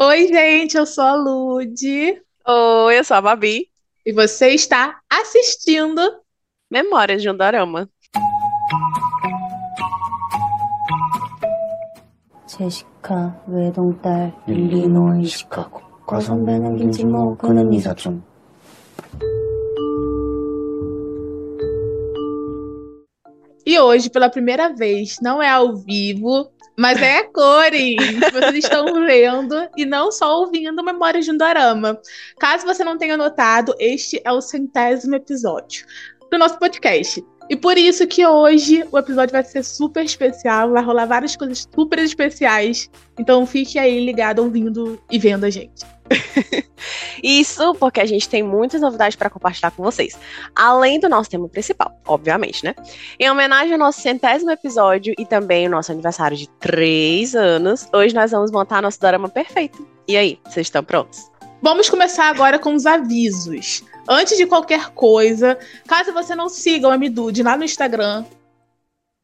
Oi, gente, eu sou a Lude. Oi, eu sou a Babi. E você está assistindo Memórias de um Dorama. 제시카 외동딸 일리노 이시카고 과선배는 김치모 그는 이사촌 E hoje, pela primeira vez, não é ao vivo, mas é cores. Vocês estão vendo e não só ouvindo Memórias de um Dorama. Caso você não tenha notado, este é o centésimo episódio do nosso podcast. E por isso que hoje o episódio vai ser super especial, vai rolar várias coisas super especiais. Então fique aí ligado ouvindo e vendo a gente. Isso porque a gente tem muitas novidades para compartilhar com vocês. Além do nosso tema principal, obviamente, né? Em homenagem ao nosso centésimo episódio e também o nosso aniversário de três anos, hoje nós vamos montar nosso drama perfeito. E aí, vocês estão prontos? Vamos começar agora com os avisos. Antes de qualquer coisa, caso você não siga o MDude lá no Instagram,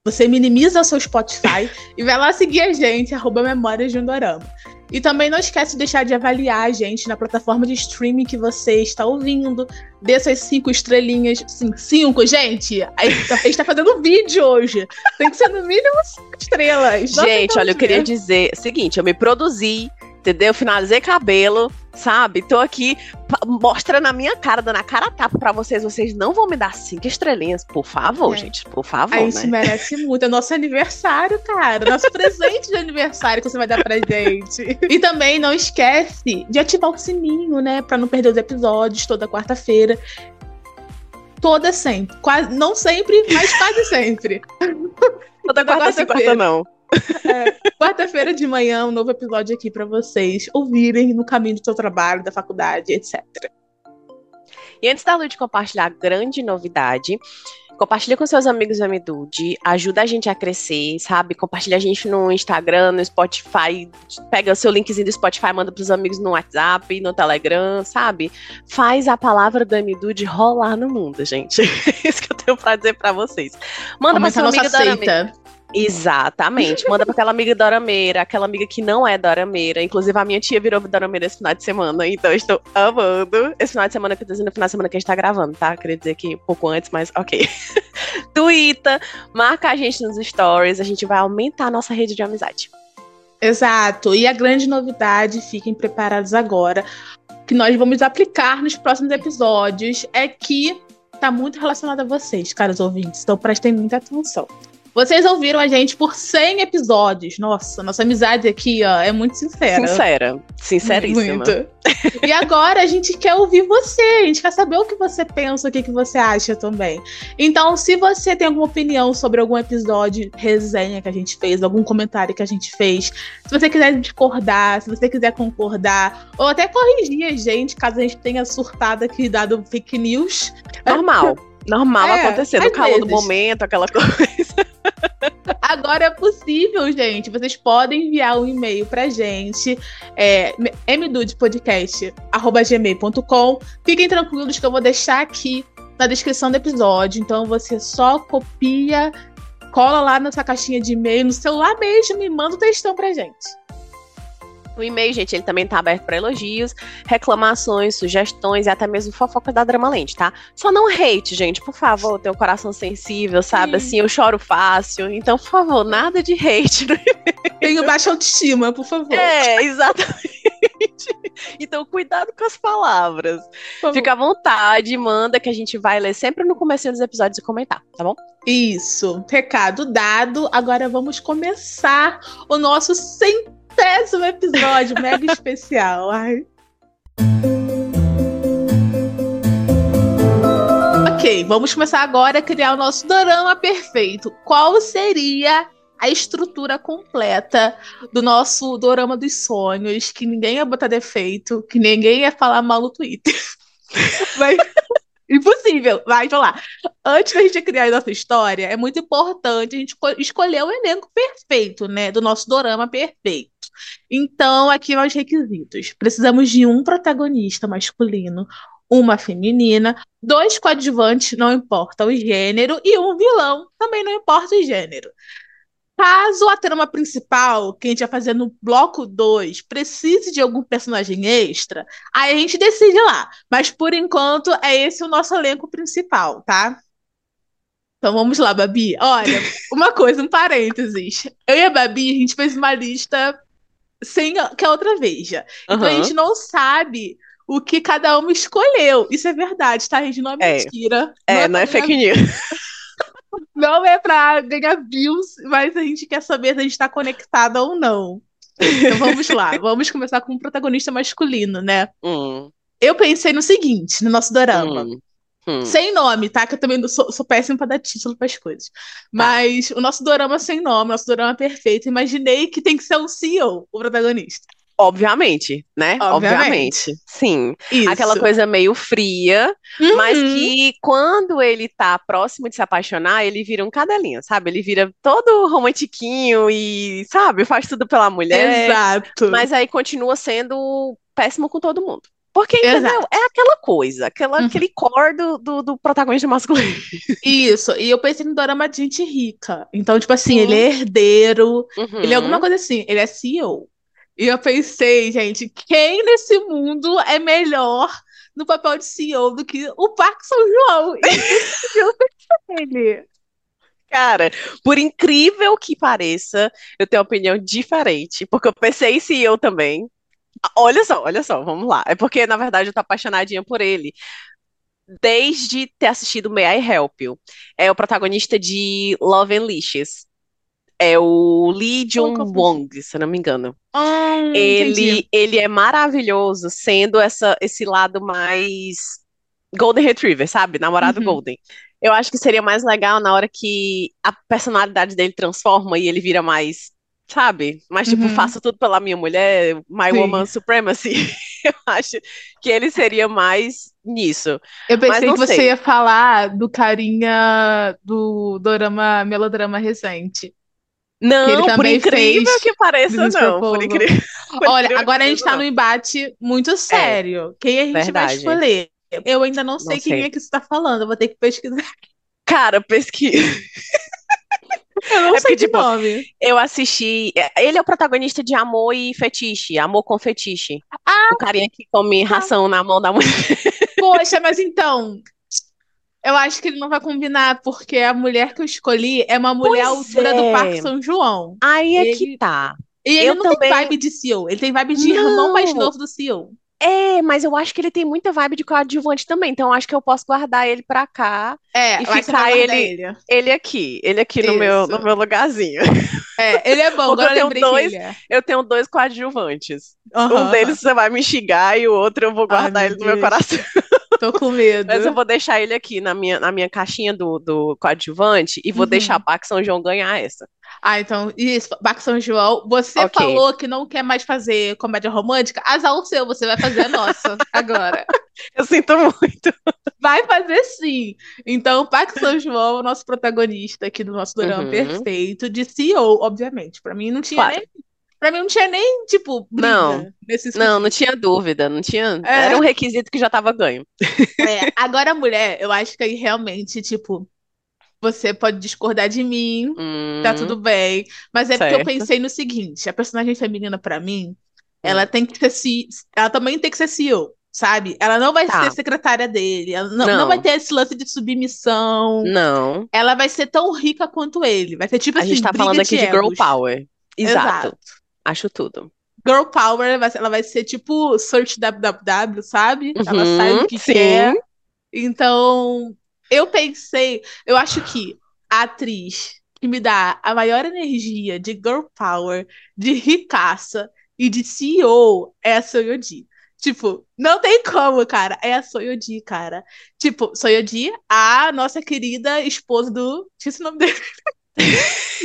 você minimiza o seu Spotify e vai lá seguir a gente, arroba Memórias de um Dorama. E também não esquece de deixar de avaliar a gente na plataforma de streaming que você está ouvindo. Dê cinco estrelinhas. Sim, cinco, gente! A gente tá fazendo vídeo hoje. Tem que ser no mínimo cinco estrelas. Gente, olha, eu queria dizer o seguinte: eu me produzi entendeu? Finalizei cabelo, sabe? Tô aqui mostrando a minha cara, dando a cara tapa pra vocês. Vocês não vão me dar cinco estrelinhas, por favor, é. gente, por favor. A gente né? merece muito. É nosso aniversário, cara. Nosso presente de aniversário que você vai dar pra gente. E também não esquece de ativar o sininho, né? Pra não perder os episódios toda quarta-feira. Toda sempre. Quase, não sempre, mas quase sempre. Toda, toda quarta-feira. Quarta não. É, Quarta-feira de manhã, um novo episódio aqui para vocês ouvirem no caminho do seu trabalho, da faculdade, etc. E antes da Lud compartilhar a grande novidade, compartilha com seus amigos da Medude, ajuda a gente a crescer, sabe? Compartilha a gente no Instagram, no Spotify, pega o seu linkzinho do Spotify, manda pros amigos no WhatsApp, no Telegram, sabe? Faz a palavra da Medude rolar no mundo, gente. É isso que eu tenho pra dizer pra vocês. Manda Aumenta pra sua amiga da Exatamente. Manda pra aquela amiga dorameira, aquela amiga que não é dorameira. Inclusive, a minha tia virou dorameira esse final de semana, então eu estou amando. Esse final de semana que eu tô dizendo, final de semana que a gente tá gravando, tá? Queria dizer que um pouco antes, mas ok. Twitter, marca a gente nos stories, a gente vai aumentar a nossa rede de amizade. Exato. E a grande novidade, fiquem preparados agora, que nós vamos aplicar nos próximos episódios, é que tá muito relacionado a vocês, caros ouvintes. Então prestem muita atenção. Vocês ouviram a gente por 100 episódios. Nossa, nossa amizade aqui, ó, é muito sincera. Sincera. Sinceríssima. Muito. E agora a gente quer ouvir você. A gente quer saber o que você pensa, o que, que você acha também. Então, se você tem alguma opinião sobre algum episódio, resenha que a gente fez, algum comentário que a gente fez, se você quiser discordar, se você quiser concordar, ou até corrigir a gente, caso a gente tenha surtado aqui, dado fake news. Normal. Normal é, acontecer no calor vezes. do momento, aquela coisa. Agora é possível, gente. Vocês podem enviar um e-mail pra gente, é, mdudepodcast.gmail.com. Fiquem tranquilos que eu vou deixar aqui na descrição do episódio. Então você só copia, cola lá nessa caixinha de e-mail, no celular mesmo e manda o textão pra gente. O e-mail, gente, ele também tá aberto para elogios, reclamações, sugestões e até mesmo fofoca da Dramalente, tá? Só não hate, gente, por favor, tenho um coração sensível, sabe? Sim. Assim, eu choro fácil. Então, por favor, nada de hate no e-mail. Tenho baixa autoestima, por favor. É, exatamente. Então, cuidado com as palavras. Fica à vontade, manda que a gente vai ler sempre no começo dos episódios e comentar, tá bom? Isso, recado dado. Agora vamos começar o nosso centésimo centésimo episódio mega especial. Ai. Ok, vamos começar agora a criar o nosso dorama perfeito. Qual seria a estrutura completa do nosso dorama dos sonhos, que ninguém ia botar defeito, que ninguém ia falar mal no Twitter. Mas... Impossível. Vai, vamos lá. Antes da gente criar a nossa história, é muito importante a gente escolher o elenco perfeito, né? Do nosso dorama perfeito. Então, aqui os requisitos. Precisamos de um protagonista masculino, uma feminina, dois coadjuvantes, não importa o gênero, e um vilão, também não importa o gênero. Caso a trama principal, que a gente vai fazer no bloco 2, precise de algum personagem extra, aí a gente decide lá. Mas por enquanto é esse o nosso elenco principal, tá? Então vamos lá, Babi. Olha, uma coisa, um parênteses. Eu e a Babi, a gente fez uma lista sem que a outra veja. Então a gente não sabe o que cada uma escolheu. Isso é verdade, tá? A gente não é É. mentira. É, não é pra fake ganhar- news. Não é pra ganhar views, mas a gente quer saber se a gente tá conectada ou não. Então vamos lá. Vamos começar com o protagonista masculino, né? Hum, Eu pensei no seguinte, no nosso dorama. hum, hum. Sem nome, tá? Que eu também sou, sou péssima pra dar título pras coisas. Mas o nosso dorama sem nome, nosso dorama perfeito, imaginei que tem que ser um CEO, o protagonista. Obviamente, né? Obviamente. Sim. Isso. Aquela coisa meio fria, mas Uhum. que quando ele tá próximo de se apaixonar, ele vira um cadelinho, sabe? Ele vira todo romantiquinho e, sabe, faz tudo pela mulher. Exato. Mas aí continua sendo péssimo com todo mundo. Porque, entendeu? Exato. É aquela coisa, aquela, Uhum. aquele core do, do, do protagonista masculino. Isso. E eu pensei no dorama de gente rica. Então, tipo assim, Sim. ele é herdeiro, Uhum. Ele é alguma coisa assim, ele é CEO. E eu pensei, gente, quem nesse mundo é melhor no papel de CEO do que o Parque São João? E eu pensei nele. Cara, por incrível que pareça, eu tenho uma opinião diferente, porque eu pensei em CEO também. Ah, Olha só, olha só, vamos lá. É porque, na verdade, eu tô apaixonadinha por ele. Desde ter assistido May I Help You. É o protagonista de Love and Licious. É o Lee Jung Nunca vi. Wong, se eu não me engano. Entendi. Ele, ele é maravilhoso, sendo essa, esse lado mais Golden Retriever, sabe? Namorado Uhum. Golden. Eu acho que seria mais legal na hora que a personalidade dele transforma e ele vira mais, sabe? Mais tipo, Uhum. faço tudo pela minha mulher, my Sim. woman supremacy. Eu acho que ele seria mais nisso. Eu Mas pensei que você ia falar do carinha do dorama, melodrama recente. Não, ele por também incrível fez que pareça, Business não. Por incrível, por Olha, incrível agora a gente tá no não. embate muito sério. Quem a gente vai Verdade. escolher? Eu ainda não sei Não quem sei. é que você tá falando, eu vou ter que pesquisar. Cara, pesquisa. Eu não É sei porque, de tipo, nome. Eu assisti. Ele é o protagonista de Amor e Fetiche, Amor com Fetiche. Ah, O carinha que come ração na mão da mulher. Poxa, mas então. Eu acho que ele não vai combinar, porque a mulher que eu escolhi é uma mulher Pois altura do é. Parque São João. Aí é Ele- que tá. E ele Eu não também- tem vibe de CEO, ele tem vibe de irmão mais Não. novo do CEO. É, mas eu acho que ele tem muita vibe de coadjuvante também, então eu acho que eu posso guardar ele pra cá. É, E ficar ele- ele. Ele aqui, ele aqui no meu, no meu lugarzinho. É, ele é bom, agora eu tenho dois- é. Eu tenho dois coadjuvantes. Um deles você vai me xingar e o outro eu vou guardar meu ele no meu Deus. coração. Tô com medo. Mas eu vou deixar ele aqui na minha, na minha caixinha do, do coadjuvante e vou Uhum. deixar Pac São João ganhar essa. Ah, então, isso, Parque São João. Você Ok. falou que não quer mais fazer comédia romântica? Azar o seu, você vai fazer a nossa agora. Eu sinto muito. Vai fazer sim. Então, Parque São João, nosso protagonista aqui do nosso drama Uhum. perfeito, de CEO, obviamente. Pra mim não tinha Claro. nem. Pra mim não tinha nem, tipo, Não. nesse Não, não tinha dúvida, não tinha. É. Era um requisito que já tava ganho. É, agora a mulher, eu acho que aí realmente, tipo, você pode discordar de mim, tá Hum, tudo bem. Mas é porque eu certo. pensei no seguinte: a personagem feminina, pra mim, ela tem que ser. C- Ela também tem que ser CEO, sabe? Ela não vai Tá. ser secretária dele, ela não, Não. não vai ter esse lance de submissão. Não. Ela vai ser tão rica quanto ele. Vai ser tipo A assim, gente tá falando aqui de girl egos. power. Exato. Exato. Acho tudo. Girl Power, vai ser- ela vai ser tipo Search www, sabe? Ela Uhum, sabe o que sim. quer. Então, eu pensei, eu acho que a atriz que me dá a maior energia de girl power, de ricaça e de CEO é a Soyodi. Tipo, não tem como, cara. É a Soyodi, cara. Tipo, Soyodi, a nossa querida esposa do. Esqueci o nome dele.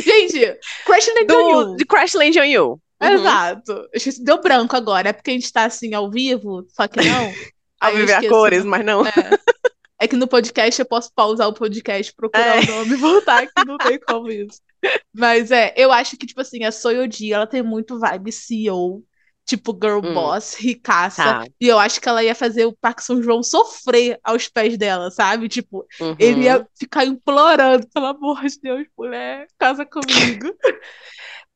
Gente, Crash and Do, de Crash Land on You. Uhum. Exato. Deu branco agora. É porque a gente tá assim ao vivo, só que não. Ao eu viver a cores, mas não. É. É que no podcast eu posso pausar o podcast, procurar É. o nome e voltar, que não tem como isso. Mas é, eu acho que, tipo assim, a Soyoji, ela tem muito vibe CEO. tipo girl Hum. boss, ricaça. Tá. E eu acho que ela ia fazer o Park São João sofrer aos pés dela, sabe? Tipo, Uhum. ele ia ficar implorando, pelo amor de Deus, mulher, casa comigo.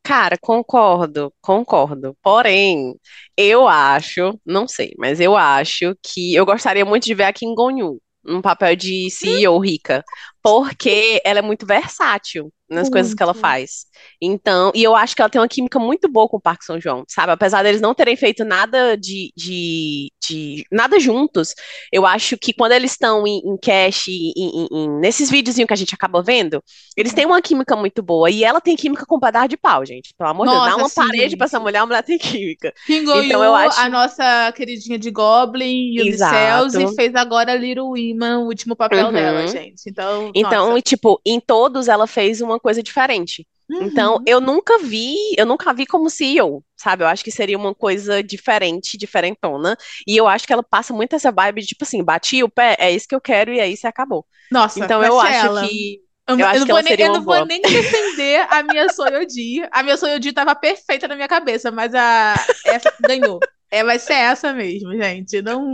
Cara, concordo, concordo. Porém, eu acho, não sei, mas eu acho que eu gostaria muito de ver a Kim Gon-yu num papel de CEO rica, porque ela é muito versátil nas coisas que ela Muito. faz. Então, e eu acho que ela tem uma química muito boa com o Park São João, sabe? Apesar deles não terem feito nada de, de, de nada juntos, eu acho que quando eles estão em, em cash, em, em- nesses videozinhos que a gente acaba vendo, eles têm uma química muito boa. E ela tem química com pedaço de pau, gente. Pelo amor de Deus, dá uma sim, parede pra essa mulher, a mulher tem química. Kim Então, eu acho- a nossa queridinha de Goblin, Yumi Cells, Exato. e fez agora Little Women, o último papel Uhum. dela, gente. Então, Então, nossa. e, tipo, em todos ela fez uma coisa diferente. Então, Uhum. eu nunca vi, eu nunca vi como CEO, sabe? Eu acho que seria uma coisa diferente, diferentona. E eu acho que ela passa muito essa vibe de, tipo assim, bati o pé, é isso que eu quero e aí se acabou. Nossa, Então, eu acho ela. que. Eu, eu acho não que vou nem, eu não vou nem defender a minha Soyodi. A minha Soyodi tava perfeita na minha cabeça, mas a essa ganhou. É, vai ser essa mesmo, gente. Não,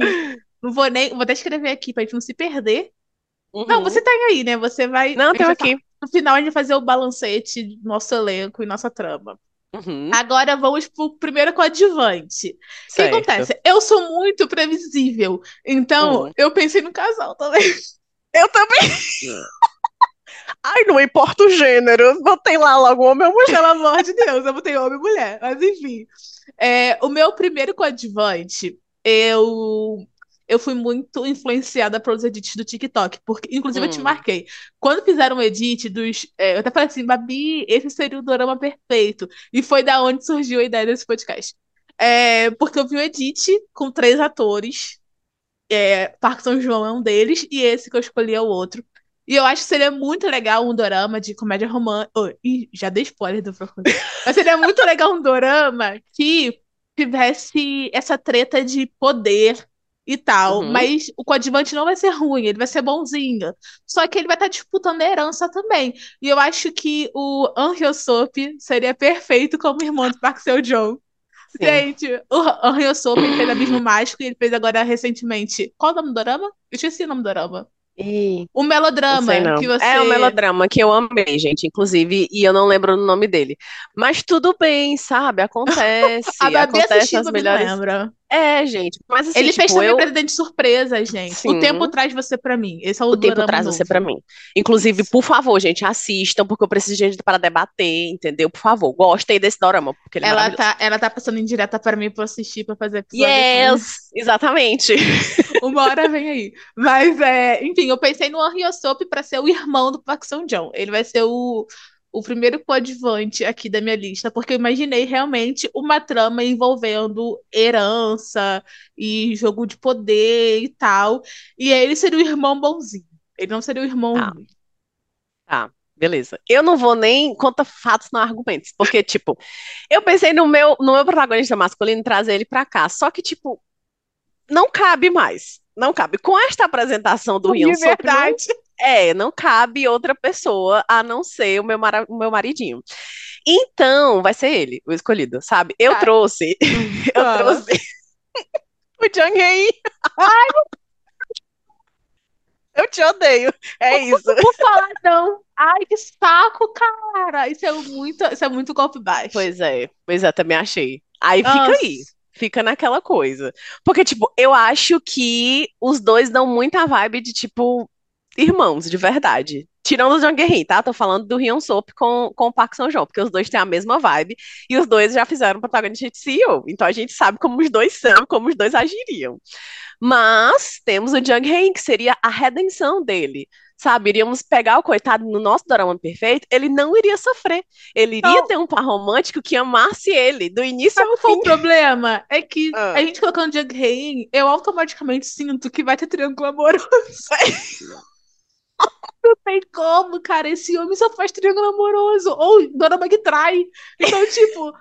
não vou nem. Vou até escrever aqui pra gente não se perder. Não, Uhum. você tem aí, né? Você vai. Não, vai aqui. No final, a gente vai fazer o balancete do nosso elenco e nossa trama. Uhum. Agora vamos pro primeiro coadjuvante. O que acontece? Eu sou muito previsível. Então, Hum. eu pensei no casal também. Eu também. Ai, não importa o gênero. Botei lá logo homem ou mulher. Pelo amor de Deus, eu botei homem e mulher. Mas enfim. É, o meu primeiro coadjuvante, eu. Eu fui muito influenciada pelos edits do TikTok, porque, inclusive, eu te Hum. marquei. Quando fizeram um edit dos. é, eu até falei assim, Babi, esse seria o dorama perfeito. E foi da onde surgiu a ideia desse podcast. É, porque eu vi um edit com três atores. É, Park São João é um deles, e esse que eu escolhi é o outro. E eu acho que seria muito legal um dorama de comédia romântica. Oh, ih, já dei spoiler do Procura. Mas seria muito legal um dorama que tivesse essa treta de poder e tal. Uhum. Mas o coadjuvante não vai ser ruim, ele vai ser bonzinho. Só que ele vai estar disputando a herança também. E eu acho que o An Hyo-sop seria perfeito como irmão do Park Seo-joon. Sim. Gente, o An Hyo-sop fez Abismo Mágico e ele fez agora recentemente. Qual o nome do dorama? Eu esqueci o nome do dorama. Ih, O melodrama que você. É um melodrama que eu amei, gente, inclusive, e eu não lembro o nome dele. Mas tudo bem, sabe? Acontece. A Babi acontece assistiu, as melhores. não lembra. É, gente. Mas assim, Ele fez tipo, também eu. Presidente Surpresa, gente. Sim. O tempo traz você pra mim. Esse é o, O tempo traz novo. você pra mim. Inclusive, por favor, gente, assistam, porque eu preciso de gente para debater, entendeu? Por favor, gostei desse dorama, porque ele é Ela maravilhoso. tá, ela tá passando em direta pra mim pra eu assistir, pra fazer episódio. Yes! Exatamente. Uma hora vem aí. Mas, é, enfim, eu pensei no An Hyo-sop pra ser o irmão do Park Seo-joon. Ele vai ser o, o primeiro coadjuvante aqui da minha lista, porque eu imaginei realmente uma trama envolvendo herança e jogo de poder e tal. E ele seria o irmão bonzinho. Ele não seria o irmão Tá. ruim. Tá, beleza. Eu não vou nem contar fatos, não argumentos, porque, tipo, eu pensei no meu, no meu protagonista masculino trazer ele pra cá, só que, tipo, não cabe mais. Não cabe. Com esta apresentação do De Sop, não- verdade. É, não cabe outra pessoa a não ser o meu, mara- o meu maridinho. Então, vai ser ele, o escolhido, sabe? Eu Tá. trouxe, eu trouxe o Jang Hei. Eu te odeio. É isso. Por falar, não. Ai, que saco, cara. Isso é muito, isso é muito golpe baixo. Pois é, pois é, também achei. Aí fica aí, fica naquela coisa. Porque, tipo, eu acho que os dois dão muita vibe de, tipo, irmãos, de verdade. Tirando o Jang Hee, tá? Tô falando do Hyun Sop com, com o Park São Joon, porque os dois têm a mesma vibe e os dois já fizeram protagonista de CEO. Então a gente sabe como os dois são, como os dois agiriam. Mas temos o Jung Hae, que seria a redenção dele. Sabe, iríamos pegar o coitado no nosso dorama perfeito, ele não iria sofrer. Ele iria Não. ter um par romântico que amasse ele, do início ao fim. o problema? É que Ah. a gente colocando Jung Hae, eu automaticamente sinto que vai ter triângulo amoroso. Não tem como, cara. Esse homem só faz triângulo amoroso. Ou Dona que trai. Então, tipo.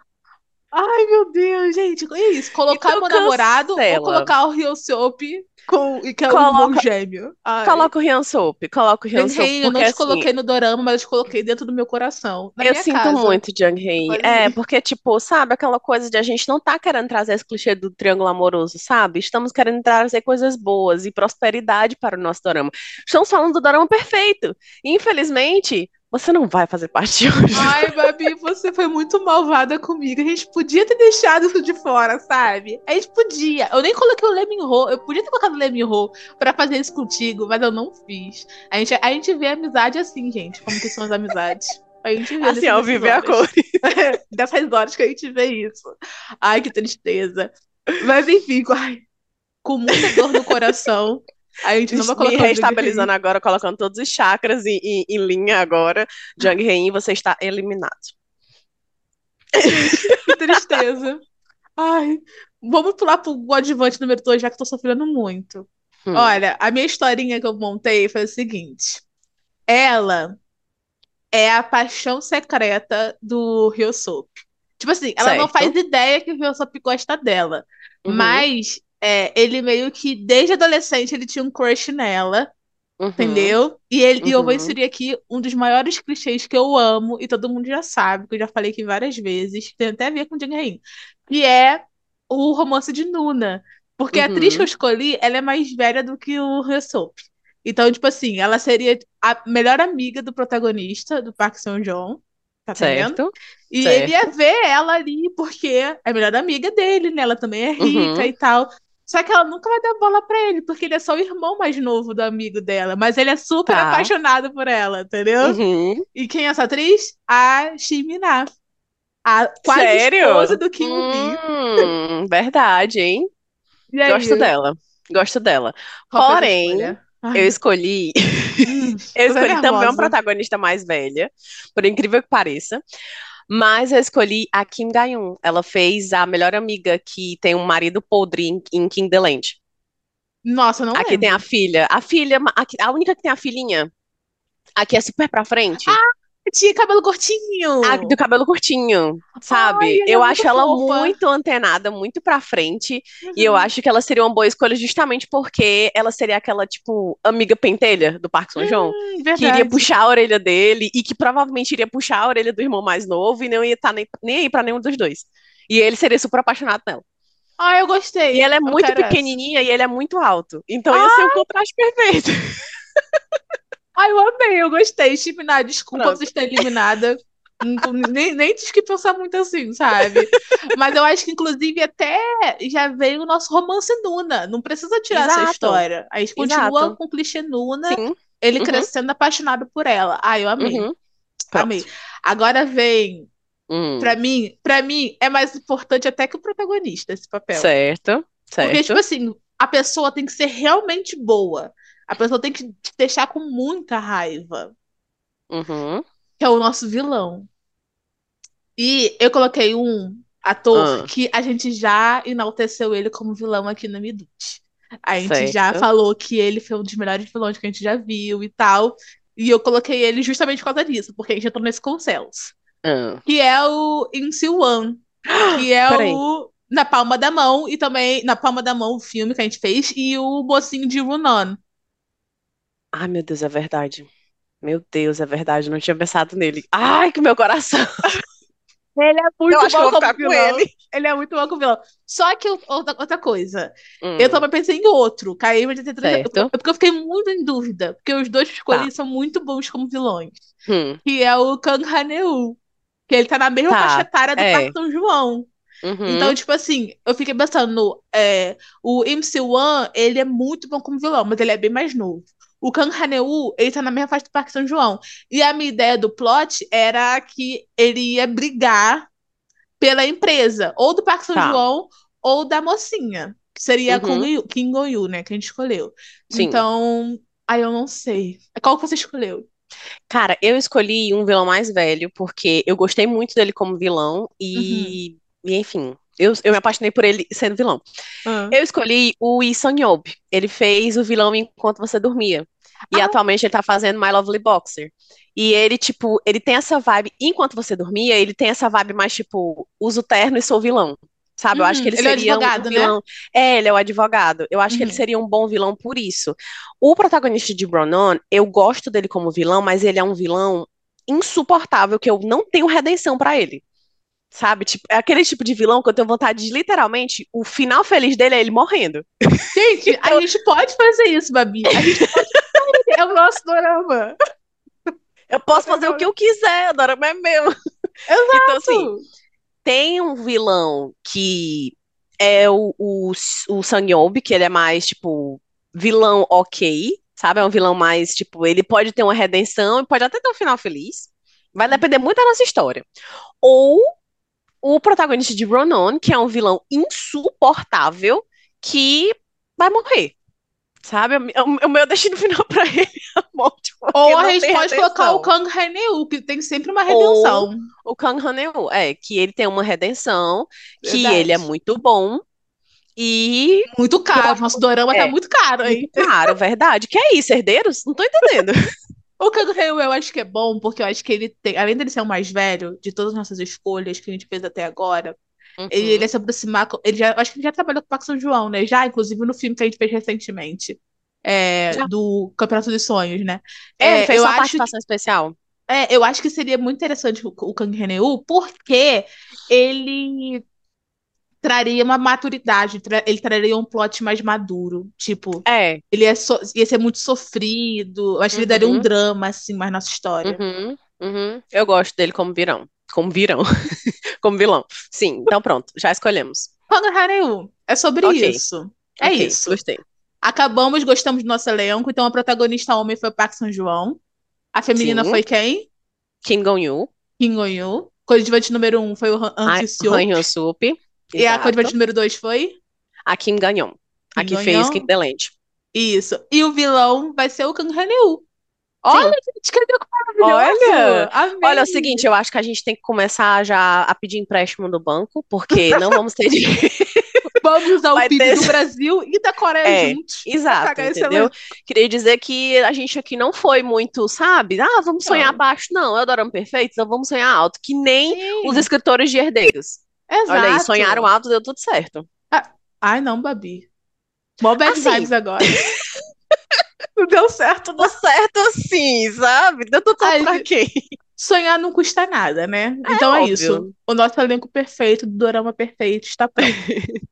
Ai, meu Deus, gente. É isso. Colocar Então meu namorado ou colocar o Ryosop Com, e que é o Coloca- irmão gêmeo. Ai. Coloca o Rian Soap, coloca o Rian Soap, eu não te assim, coloquei no dorama, mas eu te coloquei dentro do meu coração. Na eu minha sinto casa. muito Jung. Pode É, porque, tipo, sabe, aquela coisa de a gente não tá querendo trazer esse clichê do triângulo amoroso, sabe? Estamos querendo trazer coisas boas e prosperidade para o nosso dorama. Estamos falando do dorama perfeito. E, infelizmente, você não vai fazer parte hoje. Ai, Babi, você foi muito malvada comigo. A gente podia ter deixado isso de fora, sabe? A gente podia. Eu nem coloquei o Leminho. Eu podia ter colocado o Leminho pra fazer isso contigo, mas eu não fiz. A gente, a gente vê a amizade assim, gente. Como que são as amizades. A gente vê Assim, ao viver a cor. Dessas horas que a gente vê isso. Ai, que tristeza. Mas enfim, ai, com muita dor no coração, a gente não vai Me colocar o Jung reestabilizando agora, colocando todos os chakras em, em- em linha agora. Jung Hae, você está eliminado. Que tristeza. Ai, vamos pular pro adjuvante número 2, já que eu tô sofrendo muito. Hum. Olha, a minha historinha que eu montei foi o seguinte. Ela é a paixão secreta do Ryosoke. Tipo assim, ela não Certo. faz ideia que o Ryosoke gosta dela. Uhum, Mas é, ele meio que, desde adolescente, ele tinha um crush nela, uhum. entendeu? E, ele, e eu vou Uhum. inserir aqui um dos maiores clichês que eu amo, e todo mundo já sabe, que eu já falei aqui várias vezes, que tem até a ver com Jung Hae, que é o romance de Nuna. Porque a atriz Uhum. que eu escolhi, ela é mais velha do que o Hyosop. Então, tipo assim, ela seria a melhor amiga do protagonista, do Park Seo-joon, tá entendendo? Certo. E Certo. ele ia ver ela ali, porque é a melhor amiga dele, né? Ela também é rica Uhum. e tal. Só que ela nunca vai dar bola pra ele, porque ele é só o irmão mais novo do amigo dela. Mas ele é super Tá. apaixonado por ela, entendeu? Uhum. E quem é essa atriz? A Shimina. A quase Sério? esposa do Kim. Hum, verdade, hein? Gosto dela. Gosto dela. qual Porém, Eu escolhi. hum, Eu escolhi também uma protagonista mais velha, por incrível que pareça. Mas eu escolhi a Kim Ga-eun. Ela fez a melhor amiga que tem um marido podre em, em King the Land. Nossa, não Aqui lembro. tem a filha. A filha, a, a única que tem a filhinha. Aqui é super pra frente. Cabelo curtinho. A do cabelo curtinho, sabe? Ai, é eu acho ela fofa. muito antenada, muito pra frente. E eu Uhum. acho que ela seria uma boa escolha justamente porque ela seria aquela, tipo, amiga pentelha do Park Seo-joon. Hum, que iria puxar a orelha dele e que provavelmente iria puxar a orelha do irmão mais novo e não ia estar nem, nem aí pra nenhum dos dois. E ele seria super apaixonado nela. Ah, eu gostei. E ela é Eu muito quero essa. pequenininha e ele é muito alto. Então ia ser um contraste perfeito. Ai, eu amei, eu gostei. Chipina, desculpa Pronto. você estar eliminada. Nem, nem tive que pensar muito assim, sabe? Mas eu acho que, inclusive, até já veio o nosso romance Nuna. Não precisa tirar essa Exato. história. A gente continua Exato. com o clichê Nuna, Sim. ele Uhum. crescendo apaixonado por ela. Ai, eu amei. Uhum. Amei. Agora vem, Hum. pra mim, para mim, é mais importante até que o protagonista esse papel. Certo. Porque, Certo. tipo assim, a pessoa tem que ser realmente boa. A pessoa tem que te deixar com muita raiva. Uhum. Que é o nosso vilão. E eu coloquei um ator Ah. que a gente já enalteceu ele como vilão aqui na Midut. A gente já Certo. falou que ele foi um dos melhores vilões que a gente já viu e tal. E eu coloquei ele justamente por causa disso, porque a gente entrou nesse consenso. Ah. Que é o In Wan, que é Peraí. o Na Palma da Mão, e também Na Palma da Mão, o filme que a gente fez, e o mocinho de Runon. Ai, meu Deus, é verdade. Meu Deus, é verdade. Não tinha pensado nele. Ai, que meu coração. Ele é muito Eu acho que eu bom vou como ficar com vilão. ele. Ele é muito bom como vilão. Só que eu- outra, outra coisa, Hum. eu também pensei em outro. Caí, mas eu tentei- Certo. é porque eu fiquei muito em dúvida. Porque os dois que eu escolhi Tá. são muito bons como vilões. Hum. Que é o Kang Haneu. Que ele tá na mesma Tá, faixa etária do é. São João. Uhum. Então, tipo assim, eu fiquei pensando, é, o MC One, ele é muito bom como vilão, mas ele é bem mais novo. O Kang Haneu, ele tá na mesma faixa do Parque São João. E a minha ideia do plot era que ele ia brigar pela empresa, ou do Parque São Tá. João, ou da mocinha, que seria a Uhum. Go- Kim Go-yu, né, que a gente escolheu. Sim. Então, aí eu não sei. Qual que você escolheu? Cara, eu escolhi um vilão mais velho porque eu gostei muito dele como vilão e, e, enfim, eu, eu me apaixonei por ele sendo vilão. Ah. Eu escolhi o Lee Sung-yeob. Ele fez o vilão enquanto você dormia. E Ah. atualmente ele tá fazendo My Lovely Boxer. E ele, tipo, ele tem essa vibe, enquanto você dormia, ele tem essa vibe mais, tipo, uso terno e sou vilão. Sabe? Eu acho que ele, Ele é seria um advogado, né? vilão. É, ele é o advogado. Eu acho que ele Uhum. seria um bom vilão por isso. O protagonista de Bronon, eu gosto dele como vilão, mas ele é um vilão insuportável que eu não tenho redenção pra ele. Sabe? Tipo, é aquele tipo de vilão que eu tenho vontade de, literalmente, o final feliz dele é ele morrendo. Gente, a gente pode fazer isso, Babi. A gente pode fazer. É o nosso dorama. Eu posso fazer o que eu quiser, a Dorama é meu. Então, assim, tem um vilão que é o, o, o que ele é mais, tipo, vilão ok, sabe? É um vilão mais, tipo, ele pode ter uma redenção e pode até ter um final feliz. Vai depender muito da nossa história. Ou o protagonista de Ronon, que é um vilão insuportável, que vai morrer. Sabe? O, o meu destino final pra ele é a morte. Ou a gente pode colocar o Kang Hae-neu, que tem sempre uma redenção. O Kang Han-eu, é, que ele tem uma redenção, que Verdade. ele é muito bom e Muito caro. Nosso dorama tá É. muito caro, hein? muito caro, verdade. Que é isso, herdeiros? Não tô entendendo. O Kang Hae-eu eu acho que é bom, porque eu acho que ele tem, além dele ser o mais velho de todas as nossas escolhas que a gente fez até agora, ele, ele ia se aproximar. Ele já, eu acho que ele já trabalhou com o Park São João, né? Já, inclusive, no filme que a gente fez recentemente. é, do Campeonato dos Sonhos, né? É, ele É, fez eu uma acho participação especial. É, eu acho que seria muito interessante o, o Kang Reneu, porque ele traria uma maturidade, tra- ele traria um plot mais maduro. Tipo, É. ele ia, so- ia ser muito sofrido, eu acho que ele daria um Uhum. drama, assim, mais nossa história. Uhum, uhum. Eu gosto dele como virão. Como virão. Como vilão. Sim, então pronto, já escolhemos. Kang Reneu, é sobre Ok. isso. É Ok, isso. Gostei. Acabamos, gostamos do nosso elenco, então a protagonista homem foi o Park São João. A feminina Sim. foi quem? Kim Gong-yu, Kim Gon-yu. Coadjuvante número um foi o Han Han E a coadjuvante número dois foi? A Kim Ganyon. A Kim que fez. Kim Land. Isso. E o vilão vai ser o Kang Haneu. Olha, gente, que maravilhoso. Olha. Amei. Olha, é o seguinte, eu acho que a gente tem que começar já a pedir empréstimo do banco, porque não vamos ter dinheiro. Vamos usar o vai PIB ter- do Brasil e da Coreia É, juntos. Exato, entendeu? Queria dizer que a gente aqui não foi muito, sabe? Ah, vamos sonhar Não. baixo. Não, é o Dorama Perfeito, então vamos sonhar alto. Que nem Sim, os escritores de Herdeiros. Exato. Olha aí, sonharam alto, deu tudo certo. Ai, não, Babi. Mó bad Assim. vibes agora. não deu certo, não. Tudo certo assim, sabe? Deu tudo certo pra quem? Sonhar não custa nada, né? Então é isso. O nosso elenco perfeito, do Dorama perfeito, está pronto.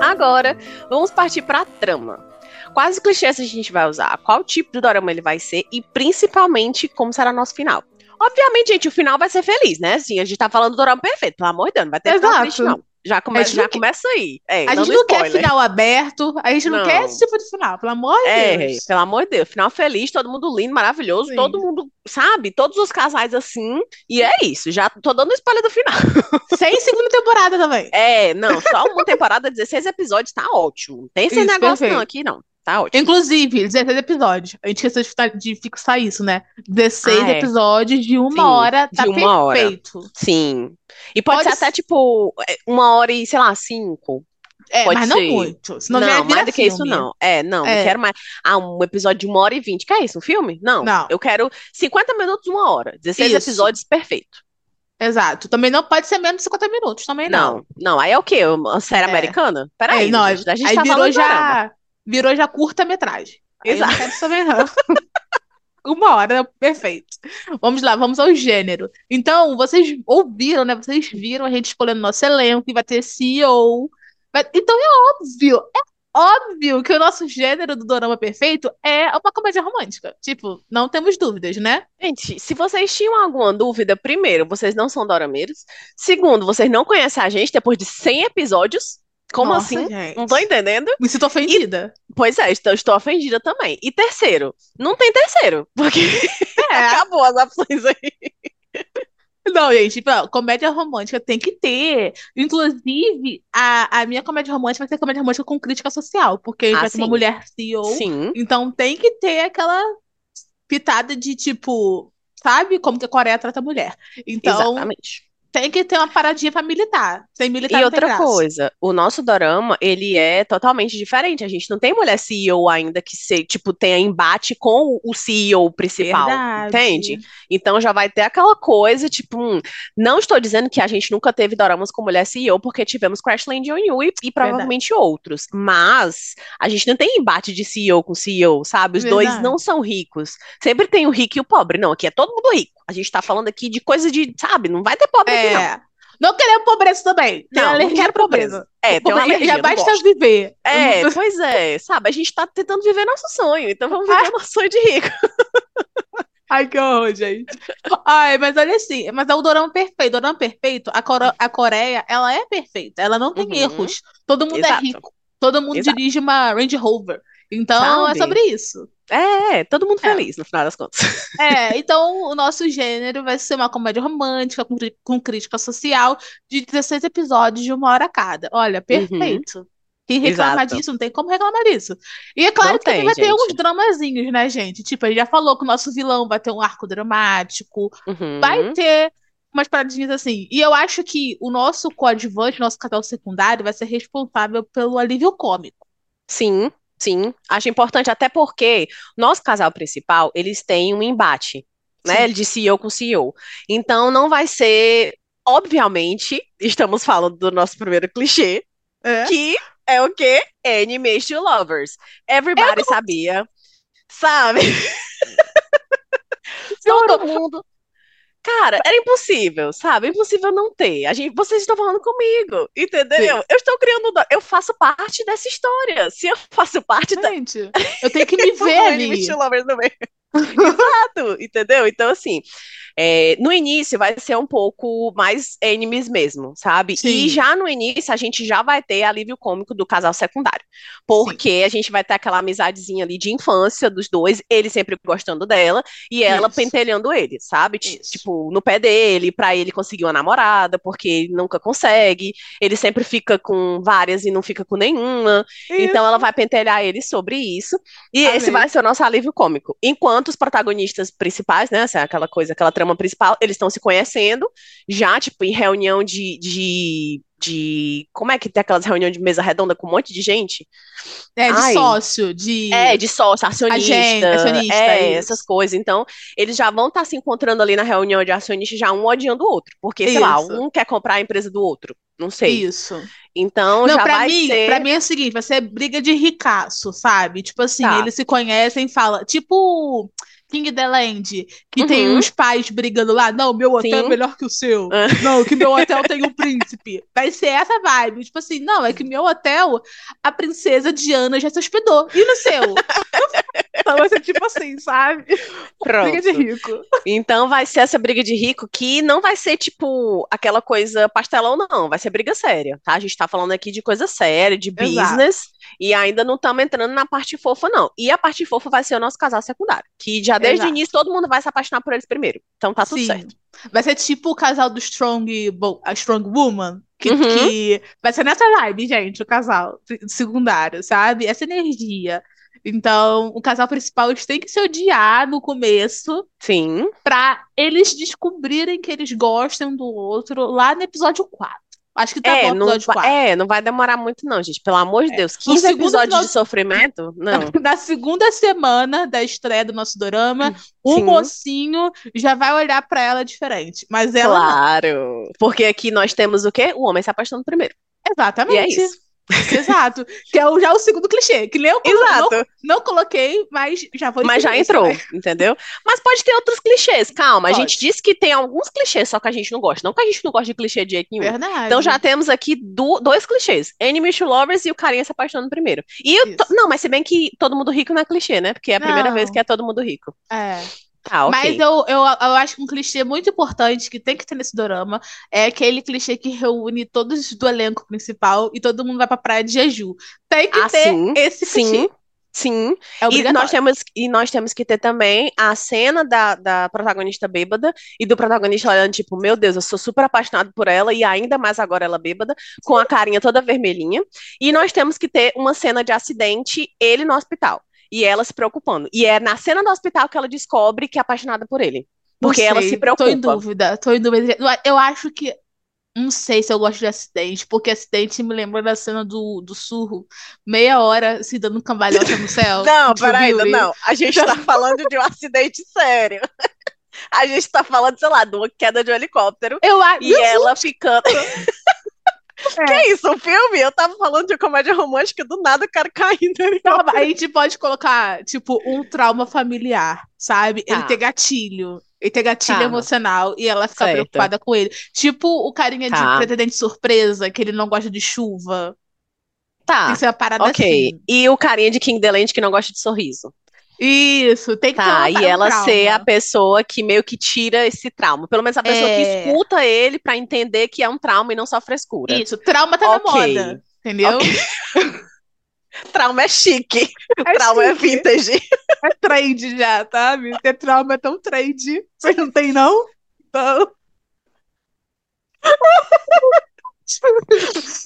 Agora, vamos partir pra trama. Quais clichês a gente vai usar? Qual tipo de dorama ele vai ser? E principalmente, como será nosso final? Obviamente, gente, o final vai ser feliz, né? Assim, a gente tá falando do dorama perfeito, pelo amor de Deus, não vai ter final Exato. triste, não. Já, come A gente já não quer- começa aí. É, A gente não quer spoiler. final aberto, a gente não, Não. quer esse tipo de final, pelo amor de É, Deus. pelo amor de Deus, final feliz, todo mundo lindo, maravilhoso, Sim. todo mundo, sabe? Todos os casais assim, e é isso, já tô dando spoiler do final. Sem segunda temporada também. É, não, só uma temporada, 16 episódios, tá ótimo. Não tem esse Isso, negócio não perfeito. aqui, não. Tá ótimo. Inclusive, 16 episódios. A gente esqueceu de, fi- de fixar isso, né? 16 Ah, é. episódios de uma Sim, hora, tá de uma hora. perfeito. Sim. E pode, Pode ser até, tipo, é, uma hora e, sei lá, cinco. É, Pode mas não ser. muito. Senão não, mais do que isso, filme. não. É, não, não É. quero mais. Ah, um episódio de uma hora e vinte. Quer isso, um filme? Não. Não. Eu quero 50 minutos, uma hora. 16 Isso. episódios, perfeito. Exato. Também não pode ser menos de 50 minutos, também não. Não, não. Aí é o quê? Uma série É. americana? Peraí, Aí, não, gente, a gente aí tá virou dorama. Virou já curta-metragem. Aí eu não Exato. quero não. Uma hora, perfeito. Vamos lá, vamos ao gênero. Então, vocês ouviram, né? Vocês viram a gente escolhendo nosso elenco, que vai ter CEO. Vai- Então é óbvio, é óbvio que o nosso gênero do Dorama Perfeito é uma comédia romântica. Tipo, não temos dúvidas, né? Gente, se vocês tinham alguma dúvida, primeiro, vocês não são dorameiros. Segundo, vocês não conhecem a gente depois de 100 episódios. Como Nossa, assim? gente. Não tô entendendo. Me sinto ofendida. Pois é, estou, estou ofendida também. E terceiro, não tem terceiro, porque É. acabou as opções aí. Não, gente, tipo, comédia romântica tem que ter. Inclusive, a, a minha comédia romântica vai ser comédia romântica com crítica social, porque Ah, vai ter uma sim. mulher CEO. Sim, Então tem que ter aquela pitada de tipo, sabe como que a Coreia trata a mulher. Então, exatamente. Tem que ter uma paradinha pra militar. Sem militar E não tem outra coisa, o nosso dorama, ele é totalmente diferente. A gente não tem mulher CEO ainda que se, tipo, tenha embate com o CEO principal, Verdade. entende? Então já vai ter aquela coisa, tipo, hum, não estou dizendo que a gente nunca teve doramas com mulher CEO, porque tivemos Crash Landing on You e, e provavelmente outros. Mas a gente não tem embate de CEO com CEO, sabe? Os dois Verdade. não são ricos. Sempre tem o rico e o pobre. Não, aqui é todo mundo rico. A gente tá falando aqui de coisa de, sabe? Não vai ter pobre aqui, não. É. Não queremos pobreza também. Não, não alergia quero à pobreza. É, tem uma alergia, Já não basta viver. É, pois é, sabe? A gente tá tentando viver nosso sonho, então vamos viver nosso sonho de rico. Ai, que horror, gente. Ai, mas olha assim, mas é o dorama perfeito. O dorama perfeito, a, Coro- a Coreia, ela é perfeita. Ela não tem Uhum. erros. Todo mundo é Exato. rico. Todo mundo Exato. dirige uma Range Rover. Então, Sabe? é sobre isso. É, todo mundo É. feliz no final das contas. É, então o nosso gênero vai ser uma comédia romântica com, com crítica social de 16 episódios de uma hora cada. Olha, perfeito. Quem reclama Uhum. Exato. disso, não tem como reclamar disso. E é claro Não que tem, vai ter gente. uns dramazinhos, né, gente? Tipo, a gente já falou que o nosso vilão vai ter um arco dramático, Uhum. vai ter umas paradinhas assim. E eu acho que o nosso coadjuvante, nosso casal secundário, vai ser responsável pelo alívio cômico. Sim, sim. Acho importante, até porque nosso casal principal, eles têm um embate, né? Sim. De CEO com CEO. Então não vai ser, obviamente, estamos falando do nosso primeiro clichê, É. que é o quê? Enemies to lovers. Everybody sabia, sabe? Todo mundo. Cara, era impossível, sabe? Impossível não ter. A gente, vocês estão falando comigo, entendeu? Eu estou criando, do- eu faço parte dessa história. Se eu faço parte da Gente, eu tenho que me ver ali. No meio. Exato, entendeu? Então, assim, é, no início vai ser um pouco mais enemies mesmo, sabe? Sim. E já no início a gente já vai ter alívio cômico do casal secundário. Porque a gente vai ter aquela amizadezinha ali de infância dos dois, ele sempre gostando dela e ela Isso. pentelhando ele, sabe? Isso. Tipo, no pé dele, pra ele conseguir uma namorada, porque ele nunca consegue, ele sempre fica com várias e não fica com nenhuma. Então ela vai pentelhar ele sobre isso. E esse vai ser o nosso alívio cômico. Enquanto os protagonistas principais, né? essa- Aquela coisa, aquela trama principal, eles estão se conhecendo, já, tipo, em reunião de, de, de. Como é que tem aquelas reuniões de mesa redonda com um monte de gente? É, de Ai. sócio, de. É, de sócio, acionista. Agente, acionista, é, essas coisas. Então, eles já vão estar se encontrando ali na reunião de acionistas, já um odiando o outro. Porque, sei lá, Isso. um quer comprar a empresa do outro. Não sei. Isso. Então, Não, já pra vai mim, ser. pra mim é o seguinte, vai ser briga de ricaço, sabe? Tipo assim, Tá. eles se conhecem e falam, tipo King the Land, que tem Uhum. os pais brigando lá, não, meu hotel Sim. é melhor que o seu. Ah. Não, que meu hotel tem um príncipe. Vai ser essa vibe. Tipo assim, não, é que meu hotel, a princesa Diana já se hospedou. E no seu? então vai ser tipo assim, sabe? Briga de Pronto. rico. Então vai ser essa briga de rico que não vai ser tipo aquela coisa pastelão, não. Vai ser briga séria, tá? A gente tá falando aqui de coisa séria, de Exato. business, e ainda não estamos entrando na parte fofa, não. E a parte fofa vai ser o nosso casal secundário, que já desde Exato. o início todo mundo vai se apaixonar por eles primeiro. Então tá tudo Sim. certo. Vai ser tipo o casal do Strong, a Strong Woman, que, Uhum. que vai ser nessa vibe, gente, o casal se- secundário, sabe? Essa energia. Então, o casal principal eles têm que se odiar no começo Sim. pra eles descobrirem que eles gostam do outro lá no episódio 4. Acho que tá É bom o não, episódio vai, 4. é, não vai demorar muito, não, gente. Pelo amor de Deus. No 15 segundo episódios final- de sofrimento? Não. Na segunda semana da estreia do nosso dorama, o mocinho já vai olhar pra ela diferente. Mas ela não. Claro. Porque aqui nós temos o quê? O homem se apaixonando primeiro. Exatamente. E é isso. Exato. Que é o- já o segundo clichê. Que nem eu Exato. Não, não coloquei, mas já vou Mas já entrou, vai. entendeu? Mas pode ter outros clichês, calma. A Pode. gente disse que tem alguns clichês, só que a gente não gosta. Não que a gente não gosta de clichê de jeito nenhum. Verdade. Então já temos aqui do- dois clichês: Enemies to Lovers e o carinha se apaixonando primeiro. E to- não, mas se bem que todo mundo rico não é clichê, né? Porque é a primeira Não. vez que é todo mundo rico. É. Tá, ok. Mas eu, eu, eu acho que um clichê muito importante que tem que ter nesse dorama é aquele clichê que reúne todos do elenco principal e todo mundo vai pra praia de Jeju. Tem que Ah, ter sim, esse Sim, clichê. sim. É E nós temos, e nós temos que ter também a cena da, da protagonista bêbada e do protagonista olhando, tipo, meu Deus, eu sou super apaixonado por ela e ainda mais agora ela bêbada, com a carinha toda vermelhinha. E nós temos que ter uma cena de acidente, ele no hospital. E ela se preocupando. E é na cena do hospital que ela descobre que é apaixonada por ele. Porque ela sei, se Tô em preocupa. dúvida, tô em dúvida. Eu acho que Não sei se eu gosto de acidente, porque acidente me lembra da cena do, do surro, meia hora se dando cambalhota no céu. Não, peraí, não. A gente tá falando de um acidente sério. A gente tá falando, sei lá, de uma queda de um helicóptero Eu acho. e ela ficando. Que isso, um filme? Eu tava falando de comédia romântica, do nada o cara caindo no helicóptero. A gente pode colocar, tipo, um trauma familiar, sabe? Ele Tá. ter gatilho. Ele ter gatilho Tá. emocional e ela ficar Certo. preocupada com ele. Tipo o carinha de Tá. pretendente surpresa, que ele não gosta de chuva. Tem Tá, que ser uma parada ok. assim. E o carinha de King the Land que não gosta de sorriso. Isso, tem que ter Tá, uma, e um ela trauma. ser a pessoa que meio que tira esse trauma. Pelo menos a pessoa que É. escuta ele pra entender que é um trauma e não só frescura. Isso, trauma tá Ok. na moda. Entendeu? Trauma é chique. É trauma é chique. vintage. É trend já, sabe? Ter trauma é tão trend. Vocês não tem, não? Não.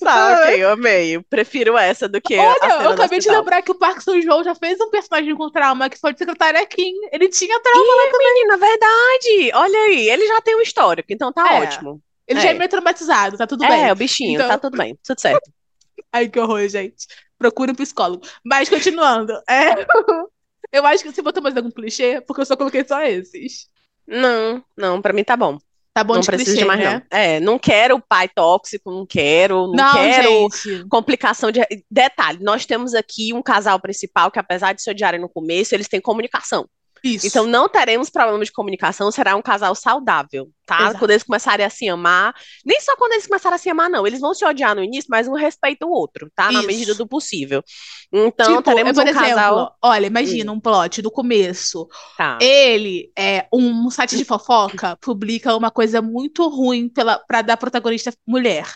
Tá, ok, eu amei. Prefiro essa do que Olha, eu acabei de lembrar que o Park São João já fez um personagem com trauma, que foi de secretária Kim. Ele tinha trauma. Ih, menina, verdade. Olha aí, ele já tem um histórico, então tá É. ótimo. Ele É. já é meio traumatizado, tá tudo é, bem. o bichinho, Então- tá tudo bem, tudo certo. Ai, que horror, gente. Procure um psicólogo. Mas continuando. É... Eu acho que você botou mais algum clichê, porque eu só coloquei só esses. Não, não, pra mim tá bom. Tá bom não de preciso clichê, de mais, né? não. É, não quero pai tóxico, não quero, não, Não, quero gente. complicação de. Detalhe, nós temos aqui um casal principal que, apesar de se odiarem no começo, eles têm comunicação. Isso. Então não teremos problema de comunicação, será um casal saudável, tá? Exato. Quando eles começarem a se amar, nem só quando eles começarem a se amar, não. Eles vão se odiar no início, mas um respeita o outro, tá? Na Isso. medida do possível. Então Tipo, teremos por um exemplo, casal. olha, imagina um plot do começo. Tá. Ele, é, um site de fofoca, publica uma coisa muito ruim pela, pra dar protagonista mulher.